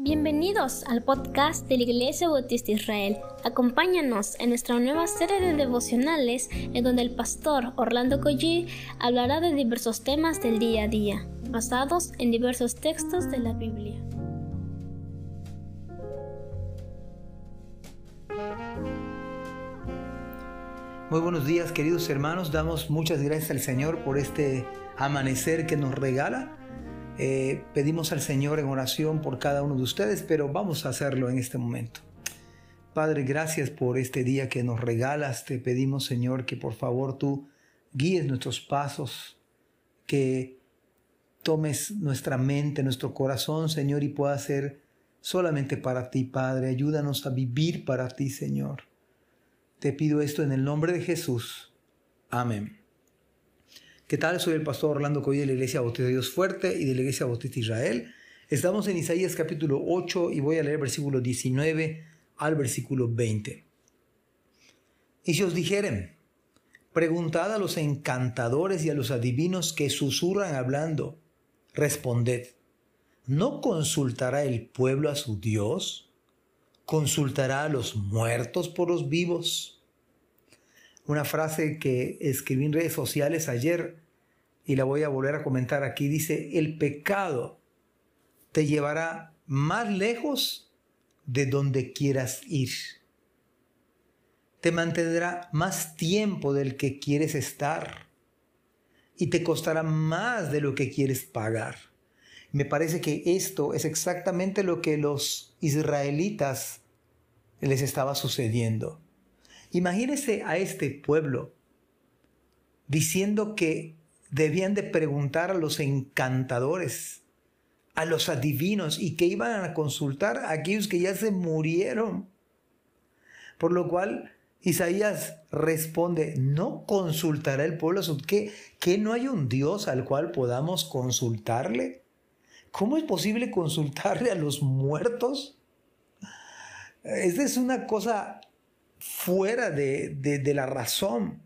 Bienvenidos al podcast de la Iglesia Bautista Israel. Acompáñanos en nuestra nueva serie de devocionales en donde el pastor Orlando Collie hablará de diversos temas del día a día, basados en diversos textos de la Biblia. Muy buenos días queridos hermanos, damos muchas gracias al Señor por este amanecer que nos regala eh, pedimos al Señor en oración por cada uno de ustedes, pero vamos a hacerlo en este momento. Padre, gracias por este día que nos regalas. Te pedimos, Señor, que por favor tú guíes nuestros pasos, que tomes nuestra mente, nuestro corazón, Señor, y pueda ser solamente para ti, Padre. Ayúdanos a vivir para ti, Señor. Te pido esto en el nombre de Jesús. Amén. ¿Qué tal? Soy el pastor Orlando Coy de la Iglesia Bautista de Dios Fuerte y de la Iglesia Bautista Israel. Estamos en Isaías capítulo 8 y voy a leer versículo 19 al versículo 20. Y si os dijeren, preguntad a los encantadores y a los adivinos que susurran hablando, responded, ¿no consultará el pueblo a su Dios? ¿Consultará a los muertos por los vivos? Una frase que escribí en redes sociales ayer y la voy a volver a comentar aquí. Dice, el pecado te llevará más lejos de donde quieras ir. Te mantendrá más tiempo del que quieres estar y te costará más de lo que quieres pagar. Me parece que esto es exactamente lo que los israelitas les estaba sucediendo. Imagínese a este pueblo diciendo que debían de preguntar a los encantadores, a los adivinos y que iban a consultar a aquellos que ya se murieron. Por lo cual Isaías responde, ¿no consultará el pueblo? ¿Que, ¿Que no hay un Dios al cual podamos consultarle? ¿Cómo es posible consultarle a los muertos? Esta es una cosa fuera de, la razón.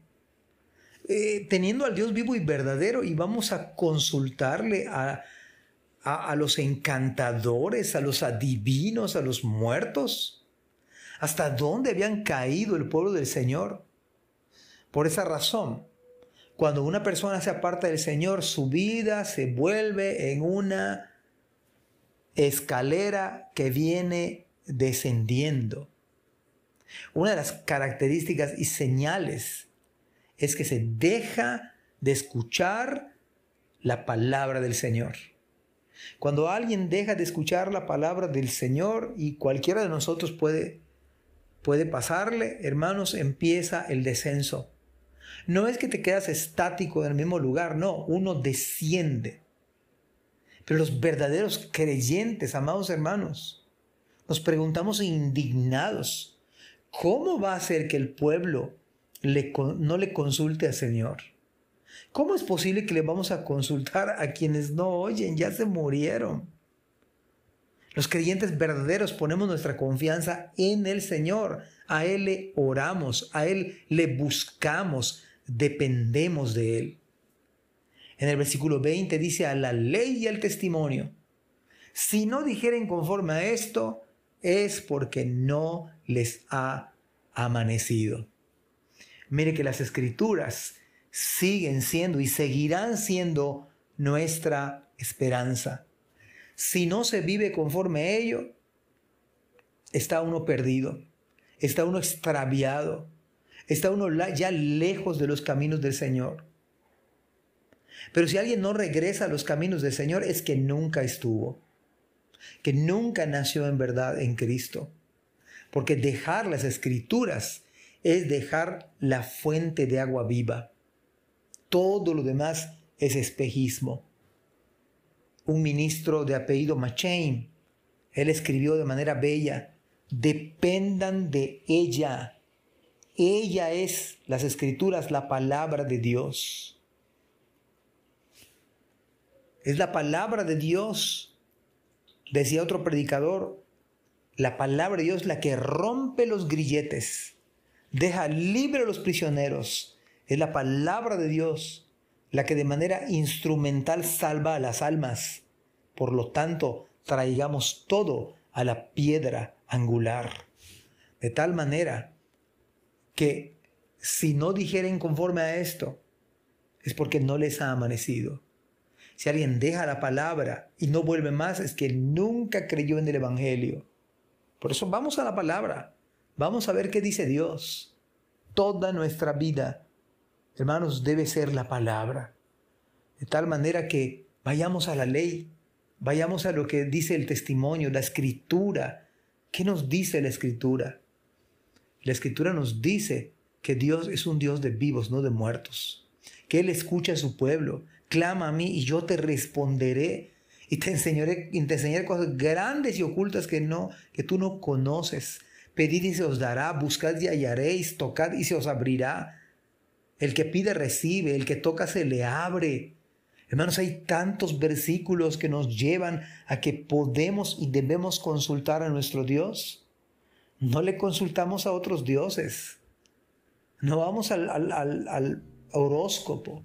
Eh, teniendo al Dios vivo y verdadero y vamos a consultarle a, a, los encantadores, a los adivinos, a los muertos. ¿Hasta dónde habían caído el pueblo del Señor? Por esa razón, cuando una persona se aparta del Señor, su vida se vuelve en una escalera que viene descendiendo. Una de las características y señales es que se deja de escuchar la palabra del Señor. Cuando alguien deja de escuchar la palabra del Señor y cualquiera de nosotros puede puede pasarle, hermanos, empieza el descenso. No es que te quedas estático en el mismo lugar, no, uno desciende. Pero los verdaderos creyentes, amados hermanos, nos preguntamos indignados, ¿Cómo va a ser que el pueblo no le consulte al Señor? ¿Cómo es posible que le vamos a consultar a quienes no oyen? Ya se murieron. Los creyentes verdaderos ponemos nuestra confianza en el Señor. A Él le oramos, a Él le buscamos, dependemos de Él. En el versículo 20 dice a la ley y al testimonio. Si no dijeren conforme a esto, es porque no les ha amanecido. Mire que las escrituras siguen siendo y seguirán siendo nuestra esperanza. Si no se vive conforme a ello, está uno perdido, está uno extraviado, está uno ya lejos de los caminos del Señor. Pero si alguien no regresa a los caminos del Señor es que nunca estuvo que nunca nació en verdad en Cristo. Porque dejar las escrituras es dejar la fuente de agua viva. Todo lo demás es espejismo. Un ministro de apellido Machain, él escribió de manera bella, dependan de ella. Ella es, las escrituras, la palabra de Dios. Es la palabra de Dios Decía otro predicador, la palabra de Dios la que rompe los grilletes, deja libre a los prisioneros. Es la palabra de Dios la que de manera instrumental salva a las almas. Por lo tanto, traigamos todo a la piedra angular. De tal manera que si no dijeren conforme a esto, es porque no les ha amanecido. Si alguien deja la palabra y no vuelve más, es que nunca creyó en el Evangelio. Por eso vamos a la palabra. Vamos a ver qué dice Dios. Toda nuestra vida, hermanos, debe ser la palabra. De tal manera que vayamos a la ley, vayamos a lo que dice el testimonio, la escritura. ¿Qué nos dice la escritura? La escritura nos dice que Dios es un Dios de vivos, no de muertos. Que Él escucha a su pueblo. Clama a mí y yo te responderé. Y te enseñaré, te enseñaré cosas grandes y ocultas que, no, que tú no conoces. Pedid y se os dará, buscad y hallaréis, tocad y se os abrirá. El que pide recibe, el que toca se le abre. Hermanos, hay tantos versículos que nos llevan a que podemos y debemos consultar a nuestro Dios. No le consultamos a otros dioses. No vamos al, al, horóscopo.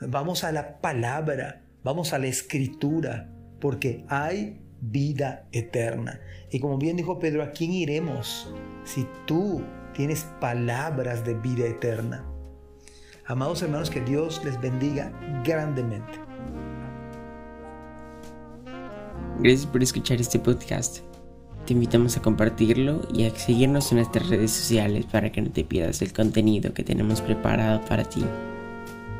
Vamos a la palabra. Vamos a la escritura. Porque hay vida eterna. Y como bien dijo Pedro, ¿a quién iremos si tú tienes palabras de vida eterna? Amados hermanos, que Dios les bendiga grandemente. Gracias por escuchar este podcast. Te invitamos a compartirlo y a seguirnos en nuestras redes sociales para que no te pierdas el contenido que tenemos preparado para ti.